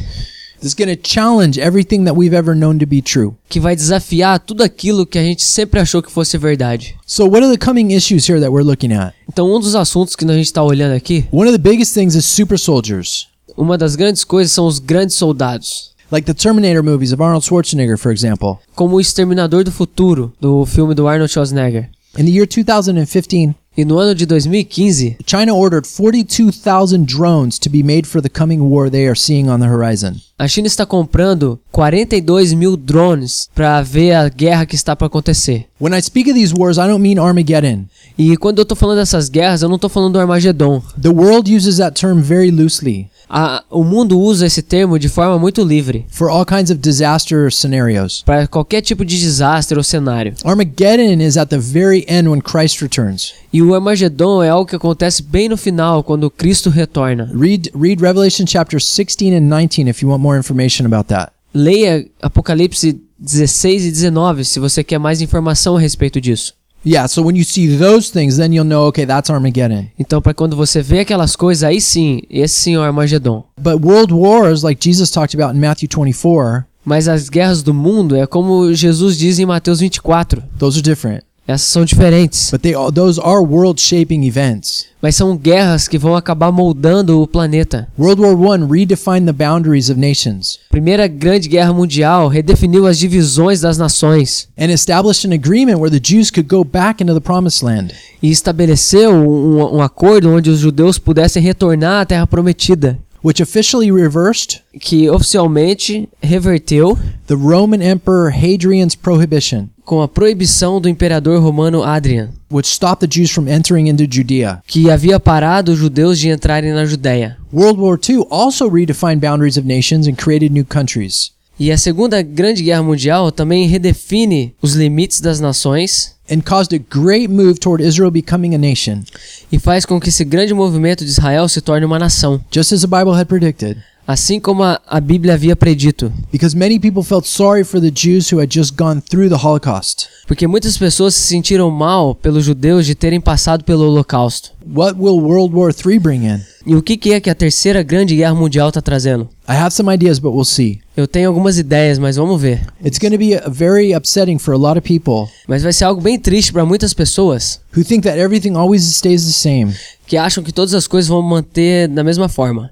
going to challenge everything that we've ever known to be true. que vai desafiar tudo aquilo que a gente sempre achou que fosse verdade. So, what are the coming issues here that we're looking at? Então, um dos assuntos que a gente está olhando aqui, One of the biggest things is super soldiers, uma das grandes coisas são os grandes soldados. like the Terminator movies of Arnold Schwarzenegger, for example. Como o Exterminador do Futuro, do filme do Arnold Schwarzenegger. In the year 2015, E no ano de 2015, China ordered 42,000 drones to be made for the coming war they are seeing on the horizon. a China está comprando 42 mil drones para ver a guerra que está para acontecer. When I speak of these wars, I don't mean Armageddon. E quando eu tô falando dessas guerras, eu não tô falando do Armagedon. The world uses that term very loosely A- o mundo usa esse termo de forma muito livre for all kinds of disaster scenarios. para qualquer tipo de desastre ou cenário. Armageddon is at the very end when Christ returns. E o Armagedon é algo que acontece bem no final, quando Cristo retorna. Read read Revelation chapter 16 and 19 if you want more information about that. Leia Apocalipse 16 e 19 se você quer mais informação a respeito disso. Yeah, so when you see those things, then you'll know okay, that's Armageddon. Então, para quando você vê aquelas coisas, aí sim, esse sim é o Armagedon. But world wars, like Jesus talked about in Matthew 24, Mas as guerras do mundo é como Jesus diz em Mateus 24. those are different. Essas são diferentes, but they those are world-shaping events. mas são guerras que vão acabar moldando o planeta. World War I redefined the boundaries of nations Primeira Grande Guerra Mundial redefiniu as divisões das nações and established an agreement where the Jews could go back into the promised land. e estabeleceu um, um acordo onde os judeus pudessem retornar à Terra Prometida, which officially reversed que oficialmente reverteu the Roman Emperor Hadrian's prohibition, com a proibição do imperador romano Adrian, which stopped the Jews from entering into Judea. que havia parado os judeus de entrarem na Judéia. World War II also redefined boundaries of nations and created new countries. E a Segunda Grande Guerra Mundial também redefine os limites das nações and caused a great move toward Israel becoming a nation, e faz com que esse grande movimento de Israel se torne uma nação, just as the Bible had predicted. Assim como a, a Bíblia havia predito. Because many people felt sorry for the Jews who had just gone through the Holocaust. Porque muitas pessoas se sentiram mal pelos judeus de terem passado pelo Holocausto. What will World War III bring in? E o que, que é que a Terceira Grande Guerra Mundial está trazendo? I have some ideas, but we'll see. Eu tenho algumas ideias, mas vamos ver. It's going to be very upsetting for a lot of people Mas vai ser algo bem triste para muitas pessoas who think that everything always stays the same que acham que todas as coisas vão manter da mesma forma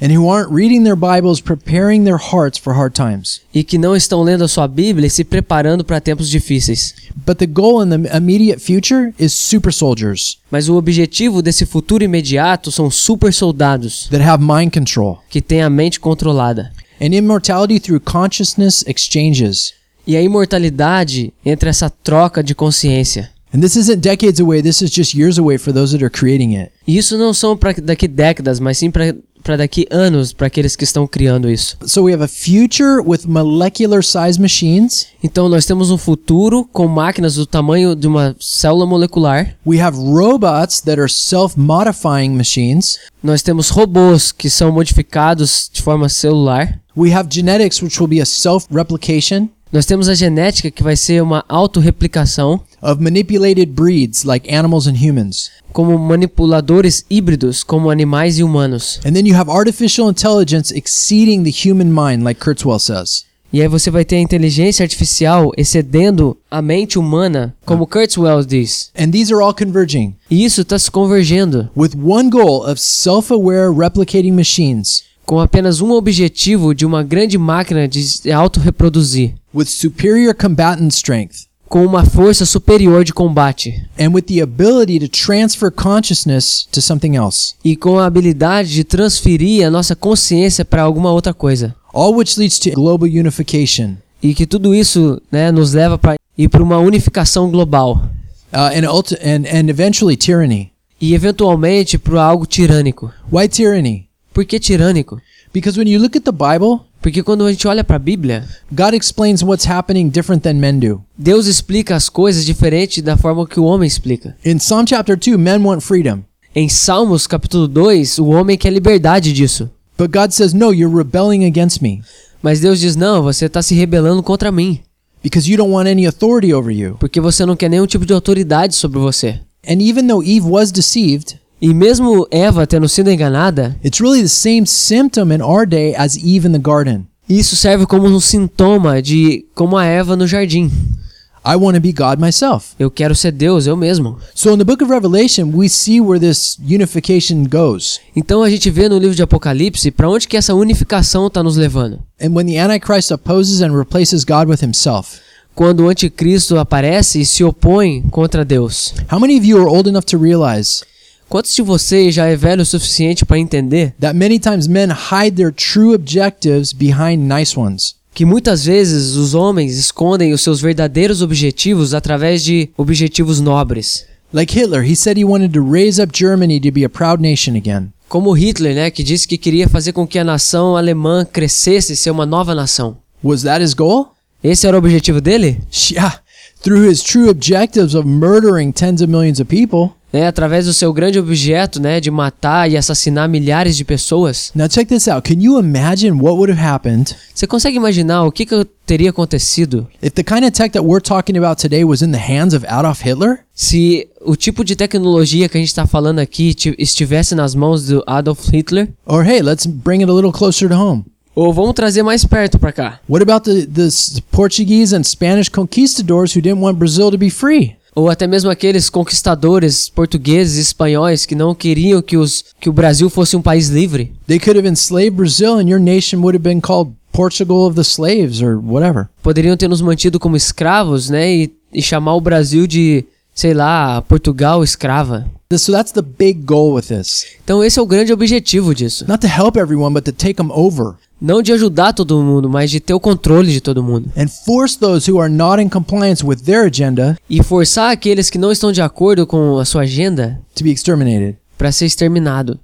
and who aren't reading their Bibles, preparing their hearts for hard times. e que não estão lendo a sua Bíblia e se preparando para tempos difíceis. But the goal in the immediate future is super soldiers Mas o objetivo desse futuro imediato são super soldados that have mind control que têm a mente controlada. and immortality through consciousness exchanges. E a imortalidade entre essa troca de consciência. And this isn't decades away, this is just years away for those that are creating it. Isso não são para daqui décadas, mas sim para daqui anos para aqueles que estão criando isso. So we have a future with molecular size machines. Então nós temos um futuro com máquinas do tamanho de uma célula molecular. We have robots that are self-modifying machines. Nós temos robôs que são modificados de forma celular. We have genetics which will be a self-replication Nós temos a genética que vai ser uma autorreplicação, of manipulated breeds like animals and humans. como manipuladores híbridos, como animais e humanos. And then you have artificial intelligence exceeding the human mind like Kurzweil says. E aí você vai ter a inteligência artificial excedendo a mente humana, como Kurzweil diz. And these are all converging E isso está se convergendo with one goal of self-aware replicating machines com apenas um objetivo de uma grande máquina de se autorreproduzir, with superior combatant strength com uma força superior de combate and with the ability to transfer consciousness to something else. e com a habilidade de transferir a nossa consciência para alguma outra coisa. All which leads to global unification E que tudo isso né, nos leva para ir para uma unificação global uh, and, and, and eventually tyranny. e eventualmente para algo tirânico. Why tyranny? Por que tirânico? Because when you look at the Bible, Porque quando a gente olha para a Bíblia, God explains what's happening different than men do. Deus explica as coisas diferente da forma que o homem explica. In Psalm chapter 2, men want freedom. Em Salmos capítulo 2, o homem quer liberdade disso. But God says, no, you're rebelling against me Mas Deus diz: Não, você está se rebelando contra mim. because you don't want any authority over you. Porque você não quer nenhum tipo de autoridade sobre você. And even though Eve was deceived, E mesmo Eva tendo sido enganada, it's really the same symptom in our day as Eve in the garden. isso serve como um sintoma de como a Eva no jardim. I want to be God myself. Eu quero ser Deus, eu mesmo. So in the book of Revelation, we see where this unification goes. Então a gente vê no livro de Apocalipse para onde que essa unificação está nos levando. And when the Antichrist opposes and replaces God with himself. Quando o anticristo aparece e se opõe contra Deus. How many of you are old enough to realize Quantos de vocês já é velho o suficiente para entender that many times men hide their true objectives behind nice ones? que muitas vezes os homens escondem os seus verdadeiros objetivos através de objetivos nobres? Like Hitler, he said he wanted to raise up Germany to be a proud nation again. Como Hitler, né, que disse que queria fazer com que a nação alemã crescesse e ser uma nova nação. Was that his goal? Esse era o objetivo dele? Yeah. Through his true objectives of murdering tens of millions of people. Né, através do seu grande objeto, né, de matar e assassinar milhares de pessoas. Now check this out. Can you imagine what would have happened Você consegue imaginar o que, que teria acontecido if the kind of tech that we're talking about today was in the hands of Adolf Hitler? se o tipo de tecnologia que a gente está falando aqui ti- estivesse nas mãos do Adolf Hitler? Or hey, let's bring it a little closer to home. Ou vamos trazer mais perto para cá? What about the, the Portuguese and Spanish conquistadors who didn't want Brazil to be free? Ou até mesmo aqueles conquistadores portugueses e espanhóis que não queriam que, os, que o Brasil fosse um país livre. They could have enslaved Brazil and your nation would have been called Portugal of the slaves or whatever. Poderiam ter nos mantido como escravos, né? E, e chamar o Brasil de, sei lá, Portugal escrava. So that's the big goal with this. Então esse é o grande objetivo disso. Not to help everyone, but to take them over Não de ajudar todo mundo, mas de ter o controle de todo mundo. and force those who are not in compliance with their agenda E forçar aqueles que não estão de acordo com a sua agenda to be exterminated. para ser exterminado.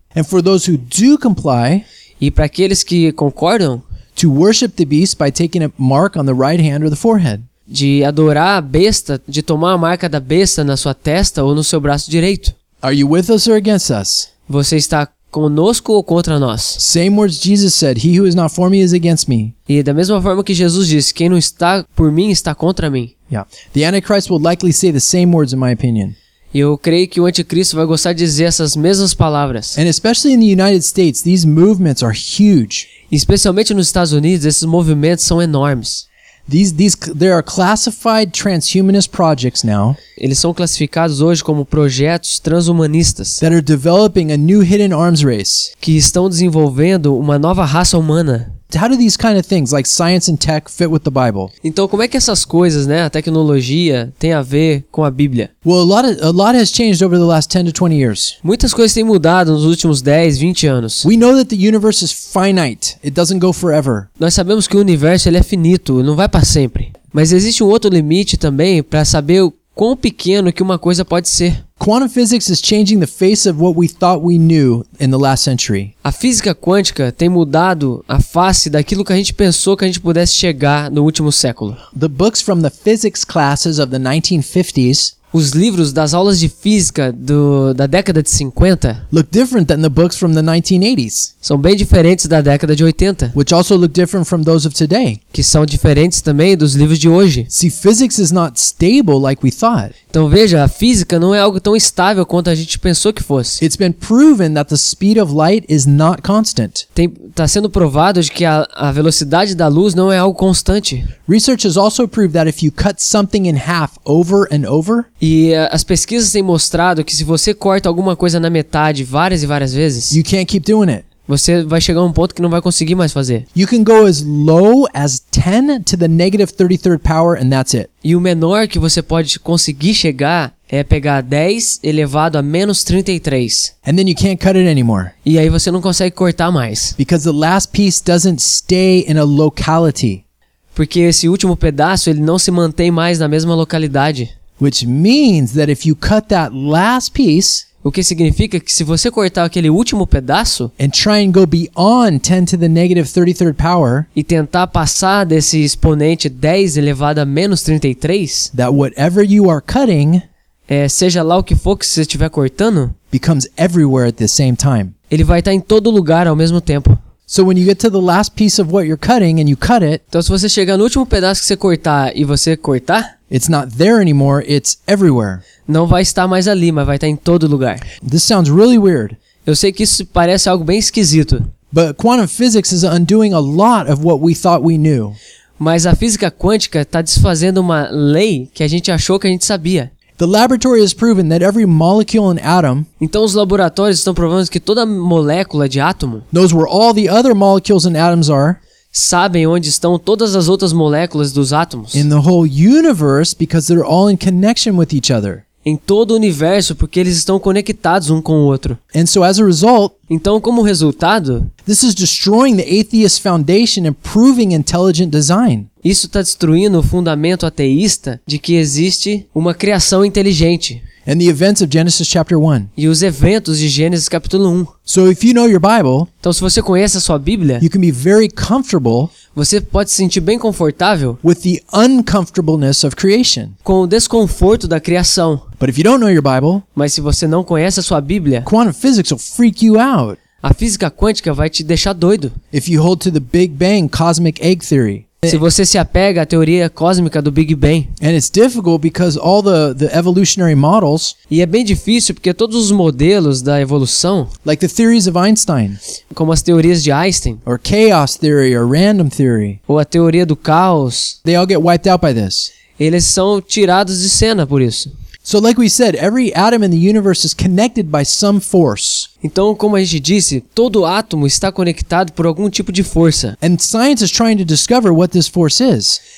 Comply, E para aqueles que concordam, to worship the beast by taking a mark on the right hand or the forehead. de adorar a besta, de tomar a marca da besta na sua testa ou no seu braço direito. Are you with us or against us? Você está conosco ou contra nós? Same words Jesus said, He who is not for me is against me. E da mesma forma que Jesus disse: Quem não está por mim está contra mim. Yeah. The Antichrist will likely say the same words, in my opinion. E eu creio que o anticristo vai gostar de dizer essas mesmas palavras. And especially in the United States, these movements are huge. Especialmente nos Estados Unidos, esses movimentos são enormes. These, these, there are classified transhumanist projects now Eles são classificados hoje como projetos transhumanistas that are developing a new hidden arms race. que estão desenvolvendo uma nova raça humana. How do these kind of things, like science and tech, fit with the Bible? Então, como é que essas coisas, né, a tecnologia, tem a ver com a Bíblia? Well, a lot, of, a lot has changed over the last 10 to 20 years. Muitas coisas têm mudado nos últimos 10, 20 anos. We know that the universe is finite, it doesn't go forever. Nós sabemos que o universo ele é finito, não vai para sempre. Mas existe um outro limite também para saber o quão pequeno que uma coisa pode ser. Quantum physics is changing the face of what we thought we knew in the last century. A física quântica tem mudado a face daquilo que a gente pensou que a gente pudesse chegar no último século. The books from the physics classes of the 1950s Os livros das aulas de física do, da década de 50 look different than the books from the 1980s, são bem diferentes da década de 80, which also look different from those of today. que são diferentes também dos livros de hoje. See, physics is not stable like we thought. Então veja, a física não é algo tão estável quanto a gente pensou que fosse. It's been proven that the speed of light is not constant. Está sendo provado de que a, a velocidade da luz não é algo constante. Research has also proved that if you cut something in half over and over, E eh, as pesquisas têm mostrado que se você corta alguma coisa na metade várias e várias vezes, you can't keep doing it. você vai chegar a um ponto que não vai conseguir mais fazer. You can go as low as 10 to the negative 33rd power, and that's it. E o menor que você pode conseguir chegar é pegar 10 elevado a menos 33. And then you can't cut it anymore E aí você não consegue cortar mais. because the last piece doesn't stay in a locality, Porque esse último pedaço ele não se mantém mais na mesma localidade. Which means that if you cut that last piece O que significa que se você cortar aquele último pedaço and try and go beyond 10 to the negative 33rd power, e tentar passar desse exponente 10 elevado a menos 33, that whatever you are cutting é, seja lá o que for que você estiver cortando, becomes everywhere at the same time. ele vai estar em todo lugar ao mesmo tempo. So when you get to the last piece of what you're cutting and you cut it, Então, se você chegar no último pedaço que você cortar e você cortar, it's not there anymore, it's everywhere. não vai estar mais ali, mas vai estar em todo lugar. This sounds really weird, Eu sei que isso parece algo bem esquisito, but quantum physics is undoing a lot of what we thought we knew. mas a física quântica está desfazendo uma lei que a gente achou que a gente sabia. The laboratory has proven that every molecule and atom Então, os laboratórios estão provando que toda molécula de átomo knows where all the other molecules and atoms are sabem onde estão todas as outras moléculas dos átomos in the whole universe because they're all in connection with each other. Em todo o universo porque eles estão conectados um com o outro. And so as a result, Então, como resultado, this is destroying the atheist foundation and proving intelligent design. isso está destruindo o fundamento ateísta de que existe uma criação inteligente And the events of Genesis chapter 1. e os eventos de Gênesis capítulo 1. So if you know your Bible, Então, se você conhece a sua Bíblia, you can be very comfortable você pode se sentir bem confortável with the uncomfortableness of creation. com o desconforto da criação. But if you don't know your Bible, Mas se você não conhece a sua Bíblia, quantum physics will freak you out a física quântica vai te deixar doido. if you hold to the Big Bang cosmic egg theory. Se você se apega à teoria cósmica do Big Bang. And it's difficult because all the, the evolutionary models, E é bem difícil porque todos os modelos da evolução, like the theories of Einstein, como as teorias de Einstein, or chaos theory, or random theory, ou a teoria do caos, they all get wiped out by this. eles são tirados de cena por isso. So, like we said, every atom in the universe is connected by some force. Então, como a gente disse, todo átomo está conectado por algum tipo de força.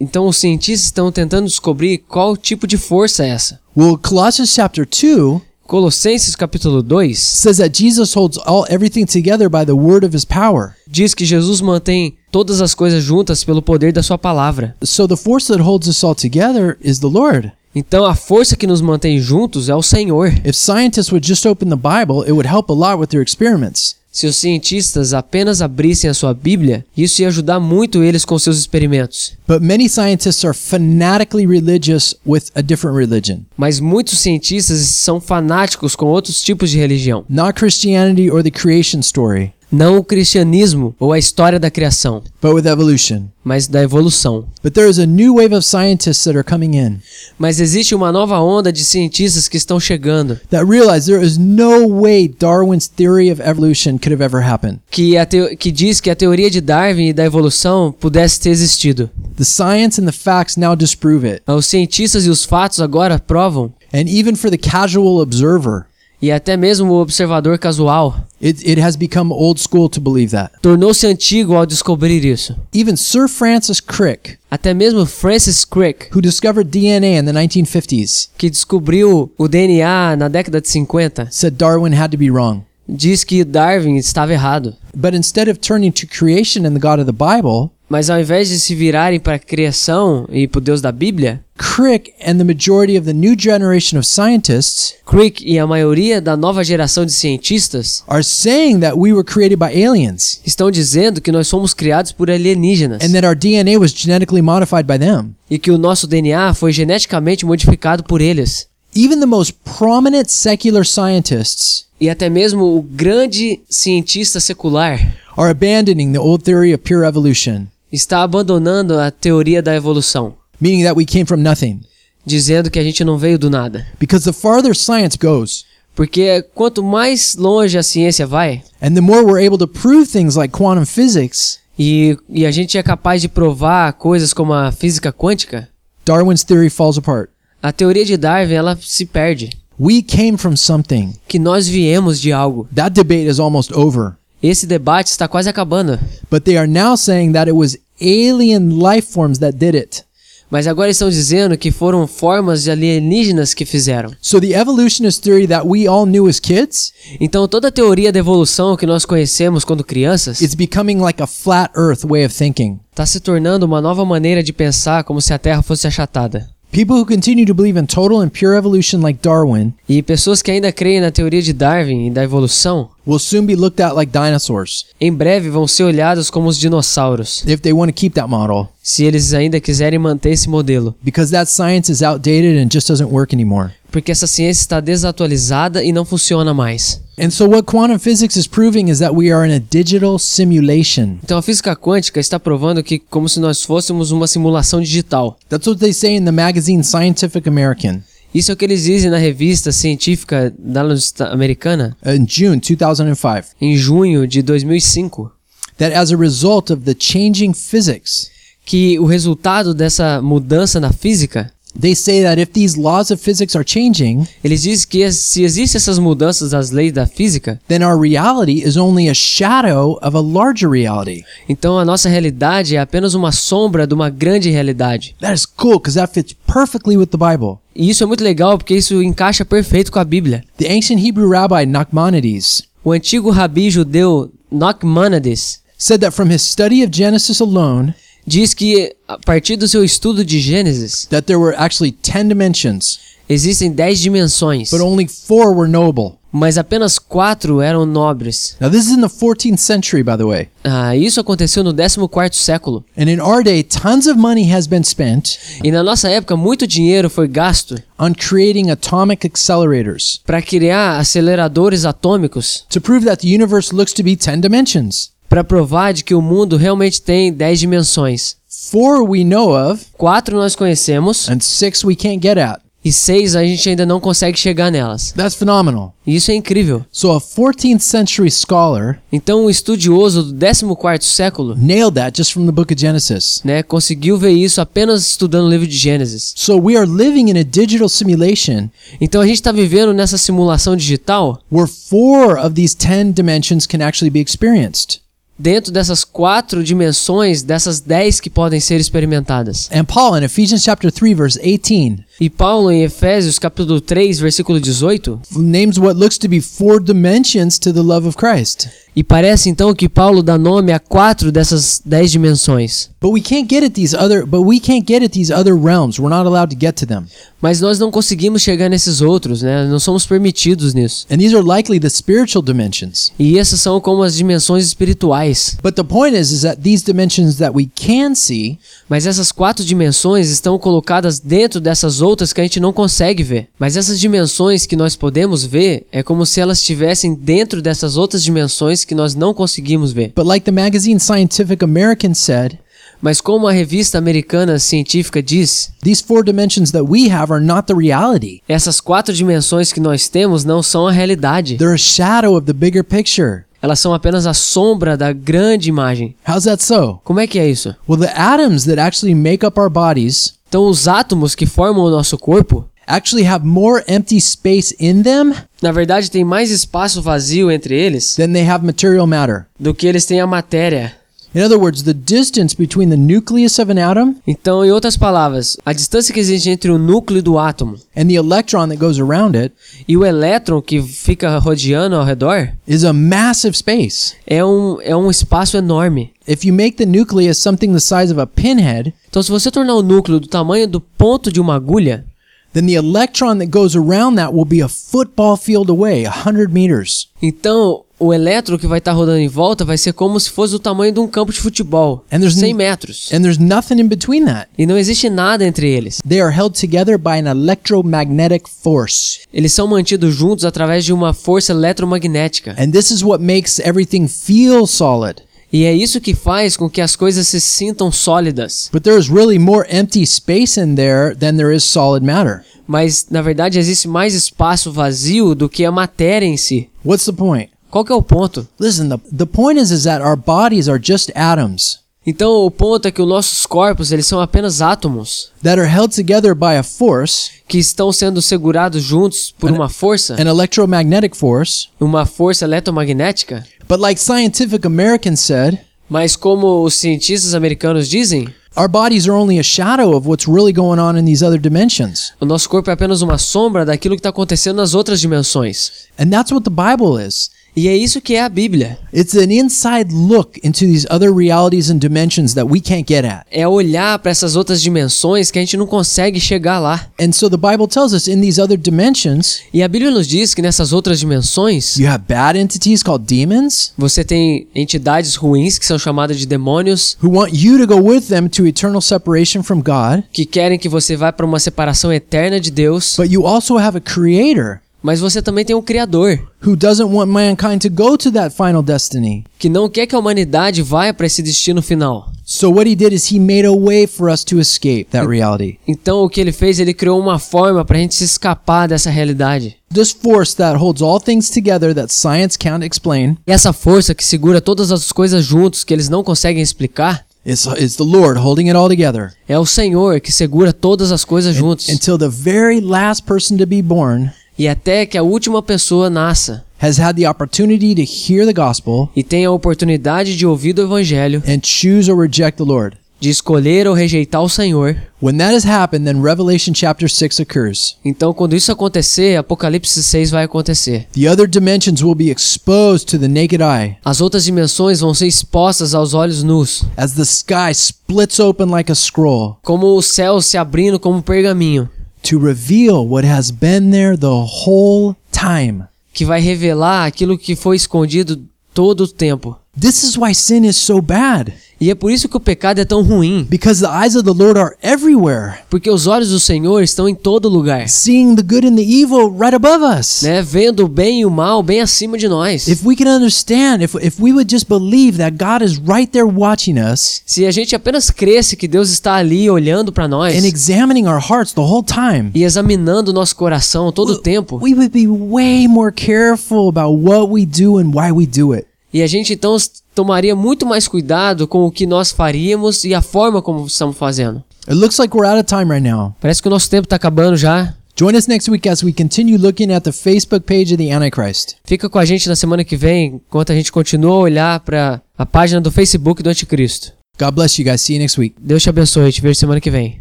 Então, os cientistas estão tentando descobrir qual tipo de força é essa. Well, Colossians chapter 2 Colossenses capítulo 2 says that Jesus holds all everything together by the word of his power. diz que Jesus mantém todas as coisas juntas pelo poder da sua palavra. So the force that holds us all together is the Lord. Então, a força que nos mantém juntos é o Senhor. If scientists would just open the Bible, it would help a lot with their experiments. Se os cientistas apenas abrissem a sua Bíblia, isso ia ajudar muito eles com seus experimentos. But many scientists are fanatically religious with a different religion. Mas muitos cientistas são fanáticos com outros tipos de religião, Not Christianity or the creation story, não o cristianismo ou a história da criação, but with evolution. mas da evolução. But there is a new wave of scientists that are coming in Mas existe uma nova onda de cientistas que estão chegando, that realize there is no way Darwin's theory of evolution could have ever happened. que, a teo- que diz que a teoria de Darwin e da evolução pudesse ter existido. The science and the facts now disprove it. Os cientistas e os fatos agora provam, And even for the casual observer, e até mesmo o observador casual, it, it has become old school to believe that. tornou-se antigo ao descobrir isso. Even Sir Francis Crick, Até mesmo Francis Crick, who discovered DNA in the 1950s, que descobriu o DNA na década de 50, said Darwin had to be wrong. diz que Darwin estava errado. But instead of turning to creation and the God of the Bible, Mas ao invés de se virarem para a criação e para o Deus da Bíblia, Crick and the majority of the new generation of scientists Crick e a maioria da nova geração de cientistas are saying that we were created by aliens estão dizendo que nós somos criados por alienígenas and that our DNA was genetically modified by them. e que o nosso DNA foi geneticamente modificado por eles. Even the most prominent secular scientists E até mesmo o grande cientista secular are abandoning the old theory of pure evolution, está abandonando a teoria da evolução, meaning that we came from nothing. dizendo que a gente não veio do nada. Because the farther science goes, Porque quanto mais longe a ciência vai, and the more we're able to prove things like quantum physics, e, e a gente é capaz de provar coisas como a física quântica, Darwin's theory falls apart. a teoria de Darwin ela se perde. We came from something. Que nós viemos de algo. That debate is almost over. Esse debate está quase acabando. But they are now saying that it was alien life forms that did it. Mas agora estão dizendo que foram formas de alienígenas que fizeram. So the evolutionist theory that we all knew as kids Então toda a teoria da evolução que nós conhecemos quando crianças is becoming like a flat earth way of thinking. está se tornando uma nova maneira de pensar como se a Terra fosse achatada. People who continue to believe in total and pure evolution like Darwin E pessoas que ainda creem na teoria de Darwin e da evolução, will soon be looked at like dinosaurs em breve vão ser olhados como os dinossauros, if they want to keep that model se eles ainda quiserem manter esse modelo. because that science is outdated and just doesn't work anymore. Porque essa ciência está desatualizada e não funciona mais. And so what quantum physics is proving is that we are in a digital simulation. Então a física quântica está provando que como se nós fôssemos uma simulação digital. That's what they say in the magazine Scientific American Isso é o que eles dizem na revista científica da americana in June 2005 em junho de 2005, that as a result of the changing physics que o resultado dessa mudança na física, They say that if these laws of physics are changing, eles dizem que se existem essas mudanças das leis da física, then our reality is only a shadow of a larger reality. então a nossa realidade é apenas uma sombra de uma grande realidade. That is cool because that fits perfectly with the Bible. E isso é muito legal porque isso encaixa perfeito com a Bíblia. The ancient Hebrew rabbi Nachmanides O antigo rabi judeu Nachmanides said that from his study of Genesis alone, diz que a partir do seu estudo de Gênesis that there were actually 10 dimensions, existem dez dimensões, but only four were knowable. mas apenas quatro eram nobres. Now, this is in the 14th century, by the way. Ah, isso aconteceu no 14º século. And in our day, tons of money has been spent E na nossa época, muito dinheiro foi gasto on creating atomic accelerators para criar aceleradores atômicos to prove that the universe looks to be 10 dimensions. Para provar de que o mundo realmente tem 10 dimensões. Four we know of, Quatro nós conhecemos and six we can't get at. e seis a gente ainda não consegue chegar nelas. That's phenomenal. E isso é incrível. So a 14th century scholar Então um estudioso do 14º século, nailed that just from the book of Genesis. né, conseguiu ver isso apenas estudando o livro de Gênesis. So we are living in a digital simulation Então a gente está vivendo nessa simulação digital where four of these 10 dimensions can actually be experienced. Dentro dessas quatro dimensões, dessas dez que podem ser experimentadas. And Paul in Ephesians chapter 3 verse 18 E Paulo em Efésios capítulo 3, versículo 18, names what looks to be four dimensions to the love of Christ. e parece então que Paulo dá nome a quatro dessas dez dimensões. But we can't get at these other but we can't get at these other realms. We're not allowed to get to them. Mas nós não conseguimos chegar nesses outros, né? Não somos permitidos nisso. And these are likely the spiritual dimensions. E essas são como as dimensões espirituais. But the point is is that these dimensions that we can see Mas essas quatro dimensões estão colocadas dentro dessas outras que a gente não consegue ver. Mas essas dimensões que nós podemos ver é como se elas estivessem dentro dessas outras dimensões que nós não conseguimos ver. But like the magazine Scientific American said, Mas como a revista americana científica diz, these four dimensions that we have are not the reality. essas quatro dimensões que nós temos não são a realidade. They're a shadow of the bigger picture. Elas são apenas a sombra da grande imagem. How's that so? Como é que é isso? Well, the atoms that actually make up our bodies Então os átomos que formam o nosso corpo, actually have more empty space in them na verdade, tem mais espaço vazio entre eles than they have material matter. do que eles têm a matéria. In other words, the distance between the nucleus of an atom Então, em outras palavras, a distância que existe entre o núcleo do átomo and the electron that goes around it e o elétron que fica rodeando ao redor is a massive space. é um, é um espaço enorme. If you make the nucleus something the size of a pinhead, Então, se você tornar o núcleo do tamanho do ponto de uma agulha, then the electron that goes around that will be a football field away, 100 meters. então o elétron que vai estar rodando em volta vai ser como se fosse o tamanho de um campo de futebol, And there's 100 n- metros. And there's nothing in between that. E não existe nada entre eles. They are held together by an electromagnetic force. Eles são mantidos juntos através de uma força eletromagnética. And this is what makes everything feel solid. E é isso que faz com que as coisas se sintam sólidas. But there is really more empty space in there than there is solid matter. Mas na verdade existe mais espaço vazio do que a matéria em si. What's the point? Qual que é o ponto? Listen, the, the point is is that our bodies are just atoms Então o ponto é que os nossos corpos eles são apenas átomos that are held together by a force, que estão sendo segurados juntos por uma força, an electromagnetic force. uma força eletromagnética. But like Scientific American said, Mas como os cientistas americanos dizem, our bodies are only a shadow of what's really going on in these other dimensions. o nosso corpo é apenas uma sombra daquilo que está acontecendo nas outras dimensões. And that's what the Bible is. E é isso que é a Bíblia. It's an inside look into these other realities and dimensions that we can't get at. É olhar para essas outras dimensões que a gente não consegue chegar lá. And so the Bible tells us in these other dimensions, E a Bíblia nos diz que nessas outras dimensões you have bad entities called demons você tem entidades ruins que são chamadas de demônios who want you to go with them to eternal separation from God. que querem que você vá para uma separação eterna de Deus, But you also have a creator mas você também tem um criador who doesn't want mankind to go to that final destiny. que não quer que a humanidade vá para esse destino final. So what he did is he made a way for us to escape that reality. Então o que ele fez, ele criou uma forma para a gente se escapar dessa realidade. This force that holds all things together that science can't explain E essa força que segura todas as coisas juntos que eles não conseguem explicar is, is the Lord holding it all together é o Senhor que segura todas as coisas juntos. until the very last person to be born E até que a última pessoa nasça has had the opportunity to hear the gospel e tenha a oportunidade de ouvir do evangelho, and choose or reject the Lord. de escolher ou rejeitar o Senhor. When that has happened, then Revelation chapter 6 occurs. Então, quando isso acontecer, Apocalipse 6 vai acontecer. The other dimensions will be exposed to the naked eye As outras dimensões vão ser expostas aos olhos nus, as the sky splits open like a scroll como o céu se abrindo como um pergaminho, to reveal what has been there the whole time. que vai revelar aquilo que foi escondido todo o tempo. This is why sin is so bad. E é por isso que o pecado é tão ruim, because the eyes of the Lord are everywhere, porque os olhos do Senhor estão em todo lugar, seeing the good and the evil right above us. né? Vendo o bem e o mal bem acima de nós. If we can understand, if, if we would just believe that God is right there watching us Se a gente apenas cresce que Deus está ali olhando para nós and examining our hearts the whole time, e examinando nosso coração todo o tempo, we would be way more careful about what we do and why we do it. E a gente então tomaria muito mais cuidado com o que nós faríamos e a forma como estamos fazendo. It looks like we're out of time right now. Parece que o nosso tempo está acabando já. Join us next week as we continue looking at the Facebook page of the Antichrist. Fica com a gente na semana que vem, enquanto a gente continua a olhar para a página do Facebook do Anticristo. God bless you guys. See you next week. Deus te abençoe, te vejo semana que vem.